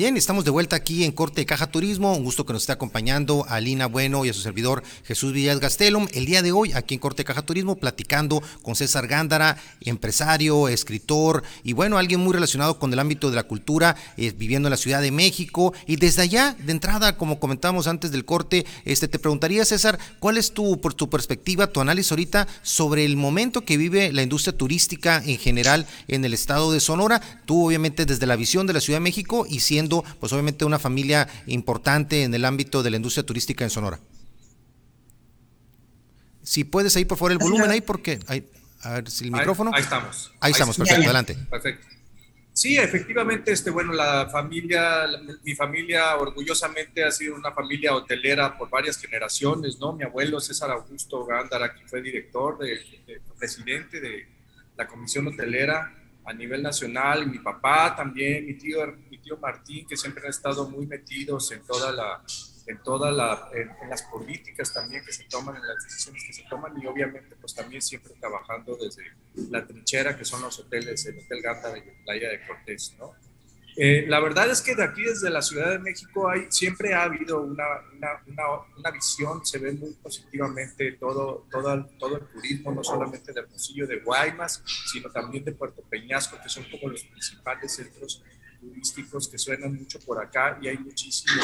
Bien, estamos de vuelta aquí en Corte Caja Turismo. Un gusto que nos esté acompañando a Lina Bueno y a su servidor Jesús Villas Gastelum. El día de hoy, aquí en Corte Caja Turismo, platicando con César Gándara, empresario, escritor y bueno, alguien muy relacionado con el ámbito de la cultura, eh, viviendo en la Ciudad de México. Y desde allá, de entrada, como comentamos antes del corte, este, te preguntaría, César, ¿cuál es tu, por tu perspectiva, tu análisis ahorita sobre el momento que vive la industria turística en general en el estado de Sonora? Tú, obviamente, desde la visión de la Ciudad de México y siendo pues obviamente una familia importante en el ámbito de la industria turística en Sonora. Si puedes ahí por favor el volumen ahí porque hay, a ver si el micrófono. Ahí, estamos. Ahí, estamos, perfecto, adelante. Perfecto. Sí, efectivamente, este, bueno, la familia, mi familia orgullosamente ha sido una familia hotelera por varias generaciones, ¿no? Mi abuelo César Augusto Gándara, que fue director, de, presidente de la Comisión Hotelera a nivel nacional, mi papá también, mi tío, mi tío Martín, que siempre han estado muy metidos en toda la, en toda la, en, las políticas también que se toman, en las decisiones que se toman y obviamente pues también siempre trabajando desde la trinchera que son los hoteles, el Hotel Gata de Playa de Cortés, ¿no? Eh, la verdad es que de aquí desde la Ciudad de México hay, siempre ha habido una, una, una, visión, se ve muy positivamente todo, todo, todo el turismo, no solamente del Hermosillo de Guaymas, sino también de Puerto Peñasco, que son como los principales centros turísticos que suenan mucho por acá y hay muchísimo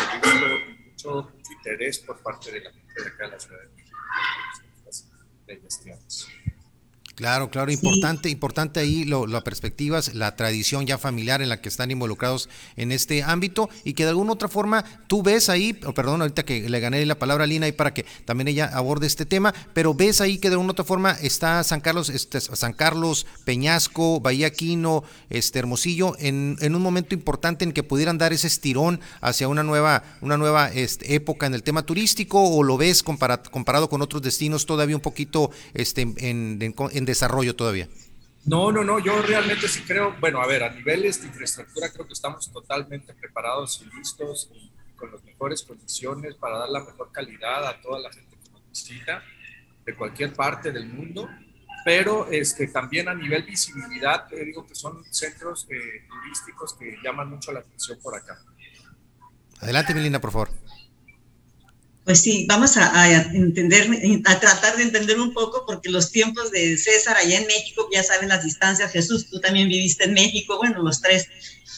mucho, interés por parte de la gente de acá de la Ciudad de México. Claro, claro, importante, importante ahí lo, las perspectivas, la tradición ya familiar en la que están involucrados en este ámbito y que de alguna otra forma tú ves ahí, perdón, ahorita que le gané la palabra a Lina ahí para que también ella aborde este tema, pero ves ahí que de alguna otra forma está San Carlos, este, San Carlos, Peñasco, Bahía Quino, este Hermosillo, en, en, un momento importante en que pudieran dar ese estirón hacia una nueva, una nueva este, época en el tema turístico, o lo ves comparado con otros destinos todavía un poquito este, en, en desarrollo todavía. No, no, no, yo realmente sí creo, bueno, a ver, a niveles de infraestructura creo que estamos totalmente preparados y listos y con las mejores condiciones para dar la mejor calidad a toda la gente que nos visita de cualquier parte del mundo, pero este, también a nivel visibilidad, digo que son centros eh, turísticos que llaman mucho la atención por acá. Adelante, Melina, por favor. Pues sí, vamos a, entender, a tratar de entender un poco, porque los tiempos de César allá en México, ya saben las distancias, Jesús, tú también viviste en México, bueno, los tres,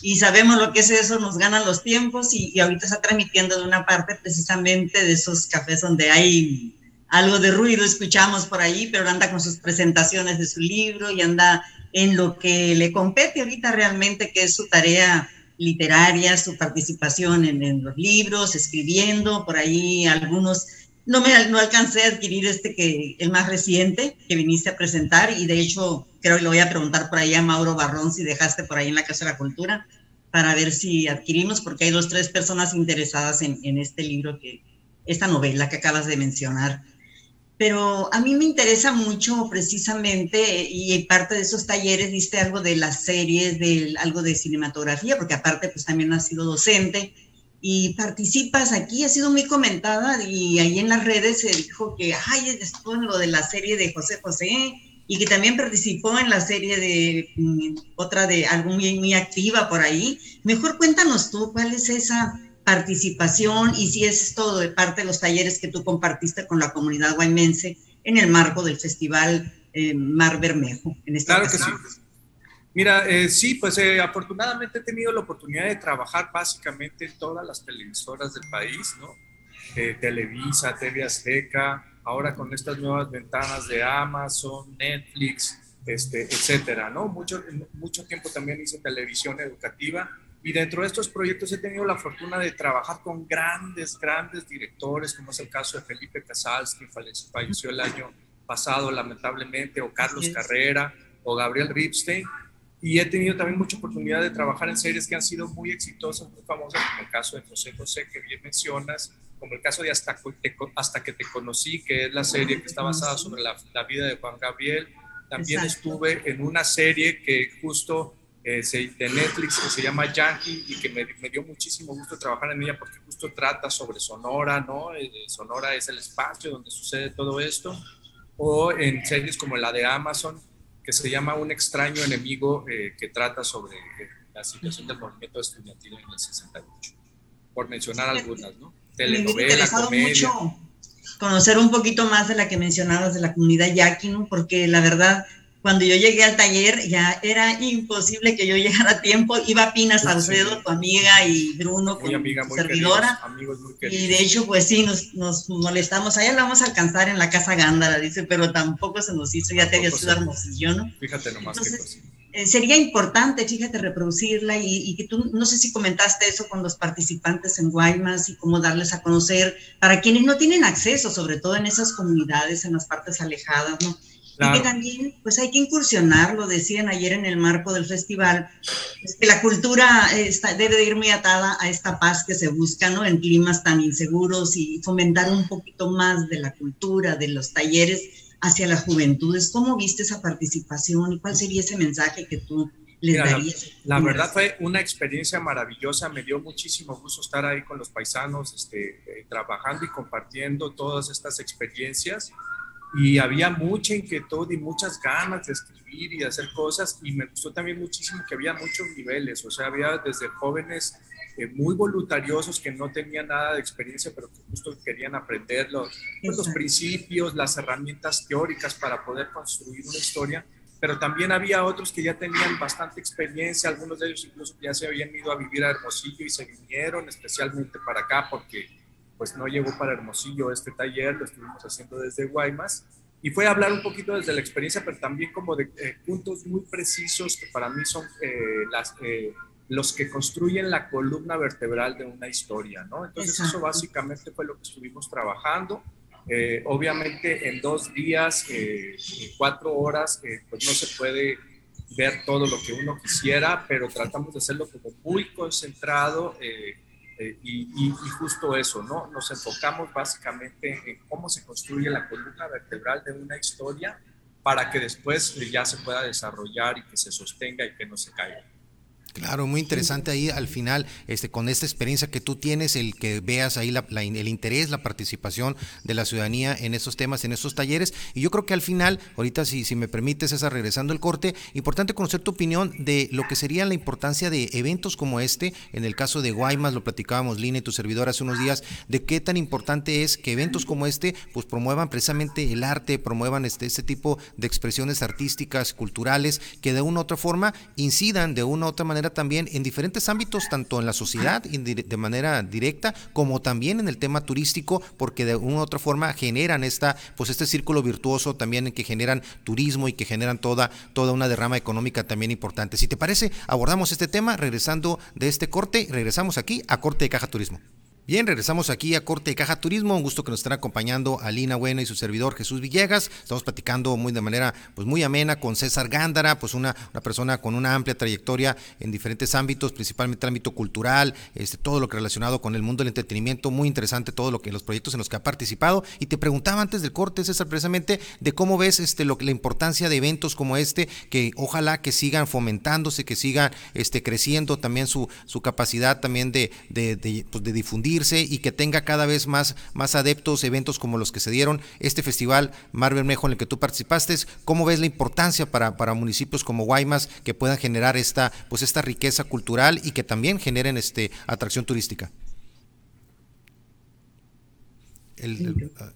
y sabemos lo que es eso, nos ganan los tiempos, y, y ahorita está transmitiendo de una parte precisamente de esos cafés donde hay algo de ruido, escuchamos por ahí, pero anda con sus presentaciones de su libro y anda en lo que le compete ahorita realmente, que es su tarea literaria, su participación en, los libros, escribiendo, por ahí algunos, no me no alcancé a adquirir este que el más reciente que viniste a presentar y de hecho creo que le voy a preguntar por ahí a Mauro Barrón si dejaste por ahí en la Casa de la Cultura para ver si adquirimos, porque hay dos, tres personas interesadas en, en este libro, que esta novela que acabas de mencionar pero a mí me interesa mucho precisamente, y parte de esos talleres diste algo de las series, de algo de cinematografía, porque aparte pues también has sido docente y participas aquí, ha sido muy comentada y ahí en las redes se dijo que, ay, estuvo en lo de la serie de José José y que también participó en la serie de mm, otra de algo muy, muy activa por ahí. Mejor cuéntanos tú, ¿cuál es esa participación y si es todo de parte de los talleres que tú compartiste con la comunidad guaymense en el marco del Festival eh, Mar Bermejo. En esta claro que sí. Mira, eh, sí, pues eh, afortunadamente he tenido la oportunidad de trabajar básicamente en todas las televisoras del país, ¿no? Televisa, TV Azteca, ahora con estas nuevas ventanas de Amazon, Netflix, este, etcétera, ¿no? Mucho, mucho tiempo también hice televisión educativa y dentro de estos proyectos he tenido la fortuna de trabajar con grandes, grandes directores, como es el caso de Felipe Casals, que falleció el año pasado lamentablemente, o Carlos Carrera, o Gabriel Ripstein. Y he tenido también mucha oportunidad de trabajar en series que han sido muy exitosas, muy famosas, como el caso de José José, que bien mencionas, como el caso de Hasta, Hasta que te conocí, que es la serie que está basada sobre la, la vida de Juan Gabriel. También estuve en una serie que justo eh, de Netflix que se llama Yankee y que me, me, dio muchísimo gusto trabajar en ella porque justo trata sobre Sonora, ¿no? Eh, Sonora es el espacio donde sucede todo esto. O en series como la de Amazon, que se llama Un extraño enemigo, eh, que trata sobre la situación del movimiento estudiantil en el 68, por mencionar algunas, ¿no? Telenovela, comedia. Mucho conocer un poquito más de la que mencionabas de la comunidad yaqui, ¿no? Porque la verdad, cuando yo llegué al taller ya era imposible que yo llegara a tiempo. Iba Pina Salcedo, tu amiga, y Bruno, muy amiga, muy servidora. amigos muy y de hecho, pues sí, nos, nos molestamos. Allá la vamos a alcanzar en la casa Gándara, dice, pero tampoco se nos hizo, ya te había sido hermosillo, ¿no? Fíjate nomás Entonces, eh, sería importante, fíjate, reproducirla y, que tú, no sé si comentaste eso con los participantes en Guaymas y cómo darles a conocer para quienes no tienen acceso, sobre todo en esas comunidades, en las partes alejadas, ¿no? Y que también, pues hay que incursionar, lo decían ayer en el marco del festival, es que la cultura está, debe de ir muy atada a esta paz que se busca, ¿no? En climas tan inseguros y fomentar un poquito más de la cultura, de los talleres hacia las juventudes. ¿Cómo viste esa participación y cuál sería ese mensaje que tú les darías? La, verdad fue una experiencia maravillosa, me dio muchísimo gusto estar ahí con los paisanos, este, eh, trabajando y compartiendo todas estas experiencias y había mucha inquietud y muchas ganas de escribir y de hacer cosas y me gustó también muchísimo que había muchos niveles, o sea, había desde jóvenes eh, muy voluntariosos que no tenían nada de experiencia, pero que justo querían aprender los, pues, los principios, las herramientas teóricas para poder construir una historia, pero también había otros que ya tenían bastante experiencia, algunos de ellos incluso ya se habían ido a vivir a Hermosillo y se vinieron especialmente para acá porque pues no llegó para Hermosillo este taller, lo estuvimos haciendo desde Guaymas, y fue hablar un poquito desde la experiencia, pero también como de eh, puntos muy precisos que para mí son eh, las, eh, los que construyen la columna vertebral de una historia, ¿no? Entonces eso básicamente fue lo que estuvimos trabajando. obviamente en dos días, en cuatro horas, pues no se puede ver todo lo que uno quisiera, pero tratamos de hacerlo como muy concentrado eh, y, justo eso, ¿no? Nos enfocamos básicamente en cómo se construye la columna vertebral de una historia para que después ya se pueda desarrollar y que se sostenga y que no se caiga. Claro, muy interesante ahí al final, este, con esta experiencia que tú tienes, el que veas ahí el interés, la participación de la ciudadanía en esos temas, en esos talleres. Y yo creo que al final, ahorita si, me permites, esa regresando el corte, importante conocer tu opinión de lo que sería la importancia de eventos como este. En el caso de Guaymas, lo platicábamos Lina y tu servidor hace unos días, de qué tan importante es que eventos como este pues promuevan precisamente el arte, promuevan este, este tipo de expresiones artísticas, culturales, que de una u otra forma incidan de una u otra manera también en diferentes ámbitos, tanto en la sociedad de manera directa, como también en el tema turístico, porque de una u otra forma generan esta, pues este círculo virtuoso también en que generan turismo y que generan toda, toda una derrama económica también importante. Si te parece, abordamos este tema regresando de este corte, regresamos aquí a Corte de Caja Turismo. Bien, regresamos aquí a Corte de Caja Turismo. Un gusto que nos estén acompañando Alina Buena y su servidor Jesús Villegas. Estamos platicando muy de manera pues muy amena con César Gándara, pues una, una persona con una amplia trayectoria en diferentes ámbitos, principalmente el ámbito cultural, este, todo lo que relacionado con el mundo del entretenimiento, muy interesante todo lo que los proyectos en los que ha participado. Y te preguntaba antes del corte, César, precisamente de cómo ves este, lo, la importancia de eventos como este, que ojalá que sigan fomentándose, que sigan este, creciendo también su, su capacidad también de, de, de, pues, de difundir y que tenga cada vez más, más adeptos, eventos como los que se dieron, este festival Mar Bermejo en el que tú participaste, ¿cómo ves la importancia para, para municipios como Guaymas que puedan generar esta, pues esta riqueza cultural y que también generen este, atracción turística? Ah.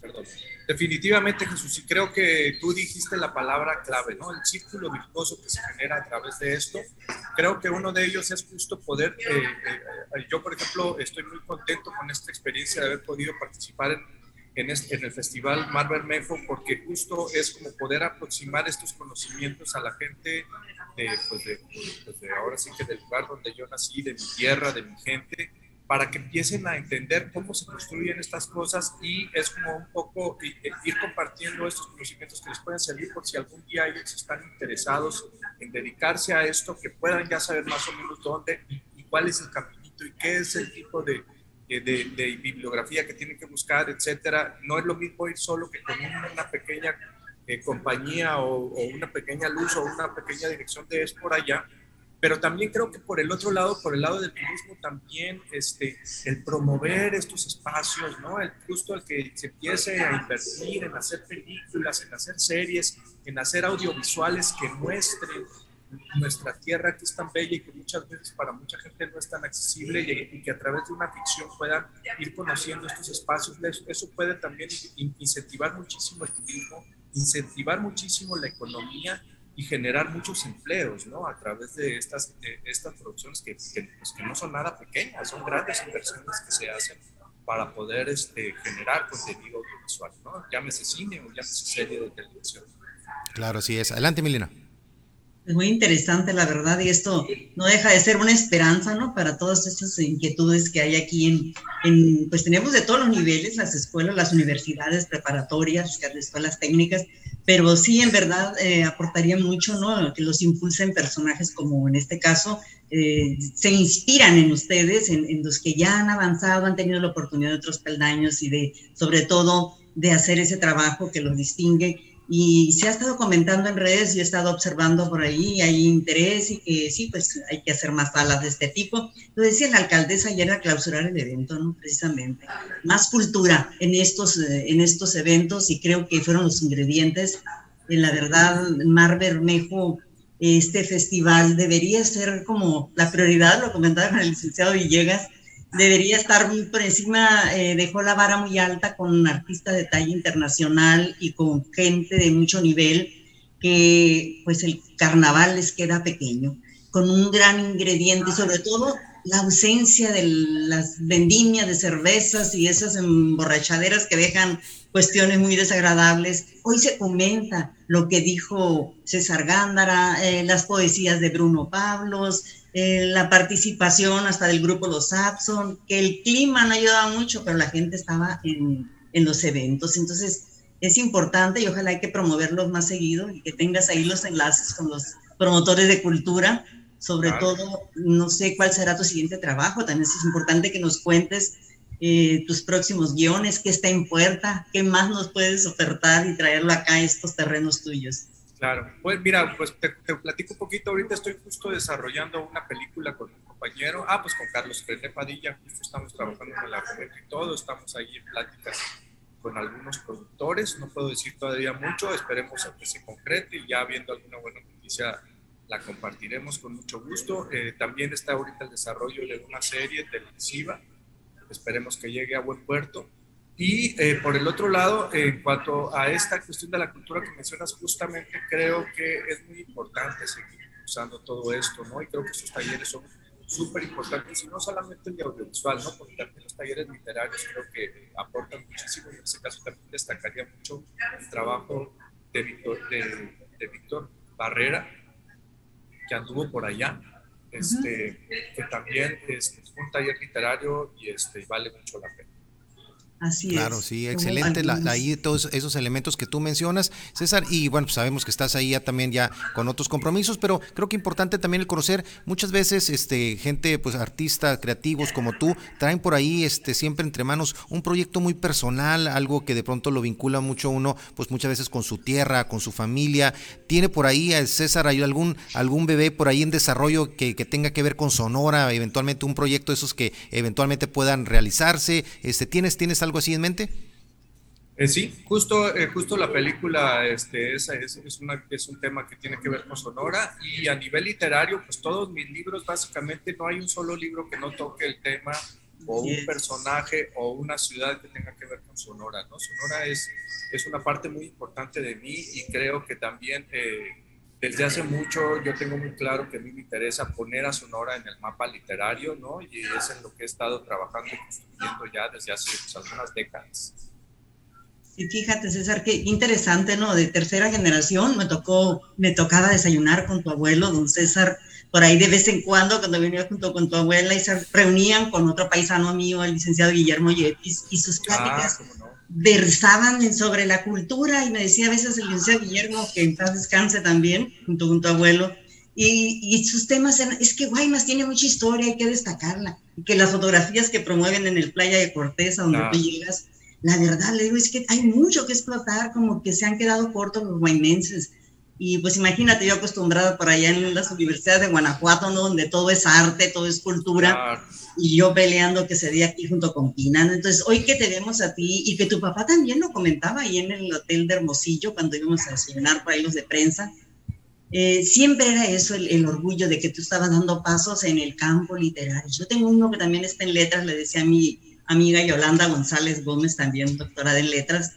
Perdón. Definitivamente, Jesús, y creo que tú dijiste la palabra clave, ¿no? El círculo virtuoso que se genera a través de esto. Creo que uno de ellos es justo poder, eh, eh, yo por ejemplo estoy muy contento con esta experiencia de haber podido participar en, el Festival Mar Bermejo, porque justo es como poder aproximar estos conocimientos a la gente de, pues de, pues de ahora sí que del lugar donde yo nací, de mi tierra, de mi gente, para que empiecen a entender cómo se construyen estas cosas y es como un poco ir compartiendo estos conocimientos que les pueden servir por si algún día ellos están interesados en dedicarse a esto, que puedan ya saber más o menos dónde y, cuál es el caminito y qué es el tipo de, bibliografía que tienen que buscar, etcétera. No es lo mismo ir solo que con una pequeña eh, compañía o, o, una pequeña luz o una pequeña dirección de es por allá, pero también creo que por el otro lado, por el lado del turismo, también este, el promover estos espacios, ¿no? El, justo el que se empiece a invertir en hacer películas, en hacer series, en hacer audiovisuales que muestren nuestra tierra que es tan bella y que muchas veces para mucha gente no es tan accesible y, que a través de una ficción puedan ir conociendo estos espacios. Eso puede también incentivar muchísimo el turismo, incentivar muchísimo la economía y generar muchos empleos, ¿no? A través de estas, estas producciones que, que, pues, que, no son nada pequeñas, son grandes inversiones que se hacen para poder este, generar contenido audiovisual, ¿no? Llámese cine o llámese serie de televisión. Claro, así es. Adelante, Milena. Es muy interesante, la verdad, y esto no deja de ser una esperanza, ¿no? Para todas estas inquietudes que hay aquí en, en pues tenemos de todos los niveles, las escuelas, las universidades preparatorias, las escuelas técnicas, pero sí, en verdad, eh, aportaría mucho, ¿no? Que los impulsen personajes como en este caso, eh, se inspiran en ustedes, en, en, los que ya han avanzado, han tenido la oportunidad de otros peldaños y de, sobre todo, de hacer ese trabajo que los distingue y se ha estado comentando en redes, y he estado observando por ahí, hay interés y que sí, pues hay que hacer más salas de este tipo. Lo decía la alcaldesa ayer a clausurar el evento, ¿no? Precisamente. Más cultura en estos, eh, en estos eventos y creo que fueron los ingredientes. En la verdad, Mar Bermejo, este festival debería ser como la prioridad, lo comentaba con el licenciado Villegas, debería estar muy por encima, eh, dejó la vara muy alta con un artista de talla internacional y con gente de mucho nivel, que pues el carnaval les queda pequeño, con un gran ingrediente, sobre todo la ausencia de las vendimias de cervezas y esas emborrachaderas que dejan cuestiones muy desagradables. Hoy se comenta lo que dijo César Gándara, eh, las poesías de Bruno Pablos, eh, la participación hasta del grupo Los Sapson, que el clima no ayudaba mucho, pero la gente estaba en, en, los eventos. Entonces, es importante y ojalá hay que promoverlos más seguido y que tengas ahí los enlaces con los promotores de cultura. Sobre todo, no sé cuál será tu siguiente trabajo. También es importante que nos cuentes eh, tus próximos guiones, qué está en puerta, qué más nos puedes ofertar y traerlo acá a estos terrenos tuyos. Claro, pues mira, pues te, platico un poquito. Ahorita estoy justo desarrollando una película con un compañero, ah, pues con Carlos René Padilla, justo estamos trabajando en la y todo, estamos ahí en pláticas con algunos productores, no puedo decir todavía mucho, esperemos a que se concrete y ya viendo alguna buena noticia la compartiremos con mucho gusto. Eh, también está ahorita el desarrollo de una serie televisiva, esperemos que llegue a buen puerto. Y eh, por el otro lado, en cuanto a esta cuestión de la cultura que mencionas, justamente creo que es muy importante seguir usando todo esto, ¿no? Y creo que esos talleres son súper importantes, y no solamente el de audiovisual, ¿no? Porque también los talleres literarios creo que aportan muchísimo, y en ese caso también destacaría mucho el trabajo de Víctor, de, Víctor Barrera, que anduvo por allá, este, que también es un taller literario y este, vale mucho la pena. Así claro, sí, excelente. ahí todos esos elementos que tú mencionas, César, y bueno, pues sabemos que estás ahí ya también ya con otros compromisos, pero creo que importante también el conocer muchas veces este gente, pues artistas, creativos como tú, traen por ahí este siempre entre manos un proyecto muy personal, algo que de pronto lo vincula mucho uno, pues muchas veces con su tierra, con su familia. Tiene por ahí, eh, César, hay algún algún bebé por ahí en desarrollo que, que tenga que ver con Sonora, eventualmente un proyecto de esos que eventualmente puedan realizarse. Este, ¿tienes tienes algo algo así en mente? Eh, sí, justo, eh, justo la película este, es, es, una, es, un tema que tiene que ver con Sonora y a nivel literario, pues todos mis libros básicamente no hay un solo libro que no toque el tema o un personaje o una ciudad que tenga que ver con Sonora, ¿no? Sonora es, es una parte muy importante de mí y creo que también eh, desde hace mucho yo tengo muy claro que a mí me interesa poner a Sonora en el mapa literario, ¿no? Y es en lo que he estado trabajando y construyendo ya desde hace pues, algunas décadas. Sí, fíjate, César, qué interesante, ¿no? De tercera generación, me tocó, me tocaba desayunar con tu abuelo, don César, por ahí de vez en cuando, cuando venía junto con tu abuela y se reunían con otro paisano mío, el licenciado Guillermo Yepis, y sus ah, pláticas versaban sobre la cultura y me decía a veces el licenciado Guillermo, que en paz descanse también, junto con tu abuelo, y, y, sus temas eran, es que Guaymas tiene mucha historia, hay que destacarla, y que las fotografías que promueven en el Playa de Cortés, a donde tú llegas, la verdad, le digo, es que hay mucho que explotar, como que se han quedado cortos los guaynenses, y pues imagínate, yo acostumbrada por allá en las universidades de Guanajuato, ¿no? Donde todo es arte, todo es cultura. Y yo peleando que se dé aquí junto con Pinan. Entonces, hoy que te vemos a ti y que tu papá también lo comentaba ahí en el hotel de Hermosillo cuando íbamos a desayunar por ahí los de prensa, eh, siempre era eso el, orgullo de que tú estabas dando pasos en el campo literario. Yo tengo uno que también está en letras, le decía a mi amiga Yolanda González Gómez, también doctora en letras,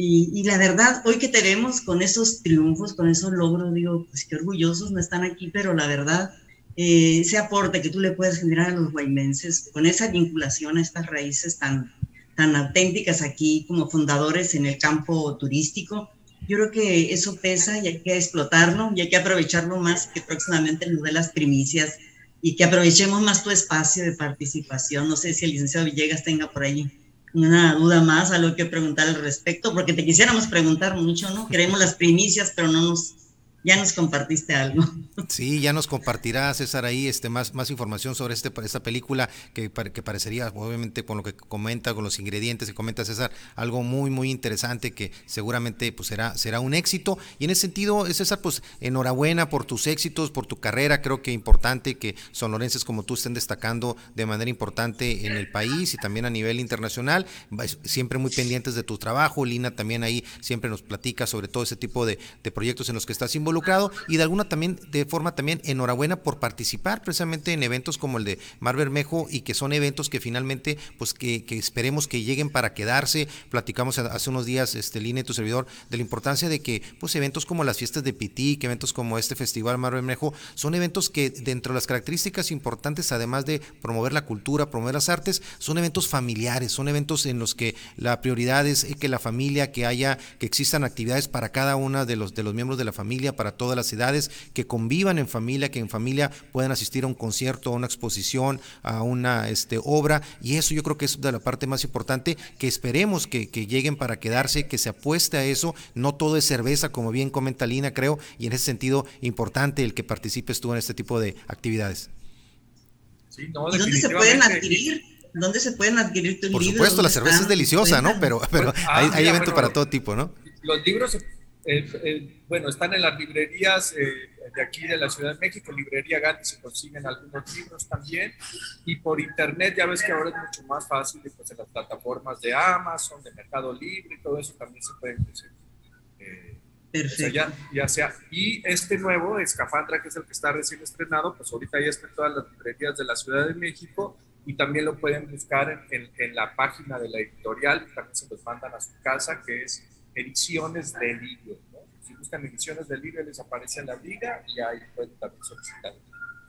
y, la verdad, hoy que te vemos con esos triunfos, con esos logros, digo, pues qué orgullosos no están aquí, pero la verdad, eh, ese aporte que tú le puedes generar a los guaymenses, con esa vinculación a estas raíces tan, tan auténticas aquí como fundadores en el campo turístico, yo creo que eso pesa y hay que explotarlo y hay que aprovecharlo más que próximamente nos dé las primicias y que aprovechemos más tu espacio de participación. No sé si el licenciado Villegas tenga por ahí una duda más, algo que preguntar al respecto, porque te quisiéramos preguntar mucho, ¿no? Queremos las primicias, pero no nos ya nos compartiste algo. Sí, ya nos compartirá César ahí este, más, más información sobre este, esta película que, que parecería, obviamente, con lo que comenta, con los ingredientes que comenta César, algo muy, muy interesante que seguramente pues, será, será un éxito. Y en ese sentido, César, pues enhorabuena por tus éxitos, por tu carrera. Creo que importante que sonorenses como tú estén destacando de manera importante en el país y también a nivel internacional. Siempre muy pendientes de tu trabajo. Lina también ahí siempre nos platica sobre todo ese tipo de, de proyectos en los que estás involucrado y de alguna también de forma también enhorabuena por participar precisamente en eventos como el de Mar Bermejo y que son eventos que finalmente pues que, esperemos que lleguen para quedarse. Platicamos hace unos días este Line tu servidor de la importancia de que pues eventos como las fiestas de Pitic, eventos como este festival Mar Bermejo son eventos que dentro de las características importantes además de promover la cultura, promover las artes, son eventos familiares, son eventos en los que la prioridad es que la familia que haya que existan actividades para cada una de los de los miembros de la familia para todas las edades, que convivan en familia, que en familia puedan asistir a un concierto, a una exposición, a una este, obra, y eso yo creo que es de la parte más importante, que esperemos que, lleguen para quedarse, que se apueste a eso, no todo es cerveza, como bien comenta Lina, creo, y en ese sentido importante el que participes tú en este tipo de actividades. ¿Y dónde se pueden adquirir? ¿Dónde se pueden adquirir tus Por supuesto, la cerveza es deliciosa, ¿no? Pero, pero pues, hay, ah, eventos para todo tipo, ¿no? Los libros bueno, están en las librerías eh, de aquí de la Ciudad de México, librería Gandhi, se consiguen algunos libros también, y por internet ya ves que ahora es mucho más fácil, pues en las plataformas de Amazon, de Mercado Libre, y todo eso también se puede conseguir. Eh, ya, ya, sea, y este nuevo, Escafandra, que es el que está recién estrenado, pues ahorita ya está en todas las librerías de la Ciudad de México, y también lo pueden buscar en, en la página de la editorial, también se los mandan a su casa, que es ediciones de libro. ¿no? Si buscan ediciones de libro, les aparece en la liga y ahí pueden también solicitar.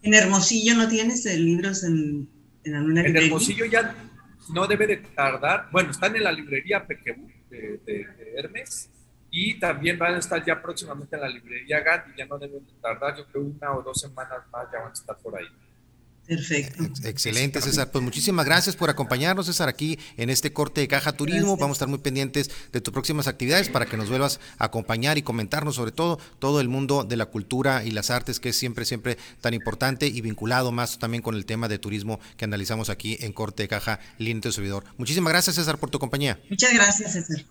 ¿En Hermosillo no tienes libros en, en alguna librería? En Hermosillo ya no debe de tardar. Bueno, están en la librería Pequebú de, de, Hermes y también van a estar ya próximamente en la librería Gandhi. Ya no deben de tardar, yo creo una o dos semanas más ya van a estar por ahí. Perfecto. Excelente, César. Pues muchísimas gracias por acompañarnos, César, aquí en este corte de Caja Turismo. Vamos a estar muy pendientes de tus próximas actividades para que nos vuelvas a acompañar y comentarnos sobre todo todo el mundo de la cultura y las artes, que es siempre, siempre tan importante y vinculado más también con el tema de turismo que analizamos aquí en Corte de Caja Línea de Subidor. Muchísimas gracias, César, por tu compañía. Muchas gracias, César.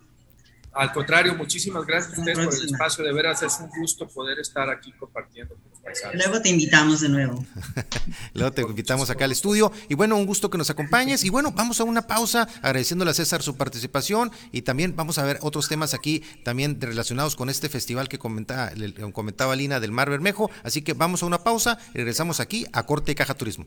Al contrario, muchísimas gracias a ustedes por el espacio. De veras es un gusto poder estar aquí compartiendo con los paisanos. Luego te invitamos de nuevo. Luego te invitamos acá al estudio. Y bueno, un gusto que nos acompañes. Y bueno, vamos a una pausa agradeciéndole a César su participación. Y también vamos a ver otros temas aquí también relacionados con este festival que comentaba, comentaba Lina del Mar Bermejo. Así que vamos a una pausa y regresamos aquí a Corte y Caja Turismo.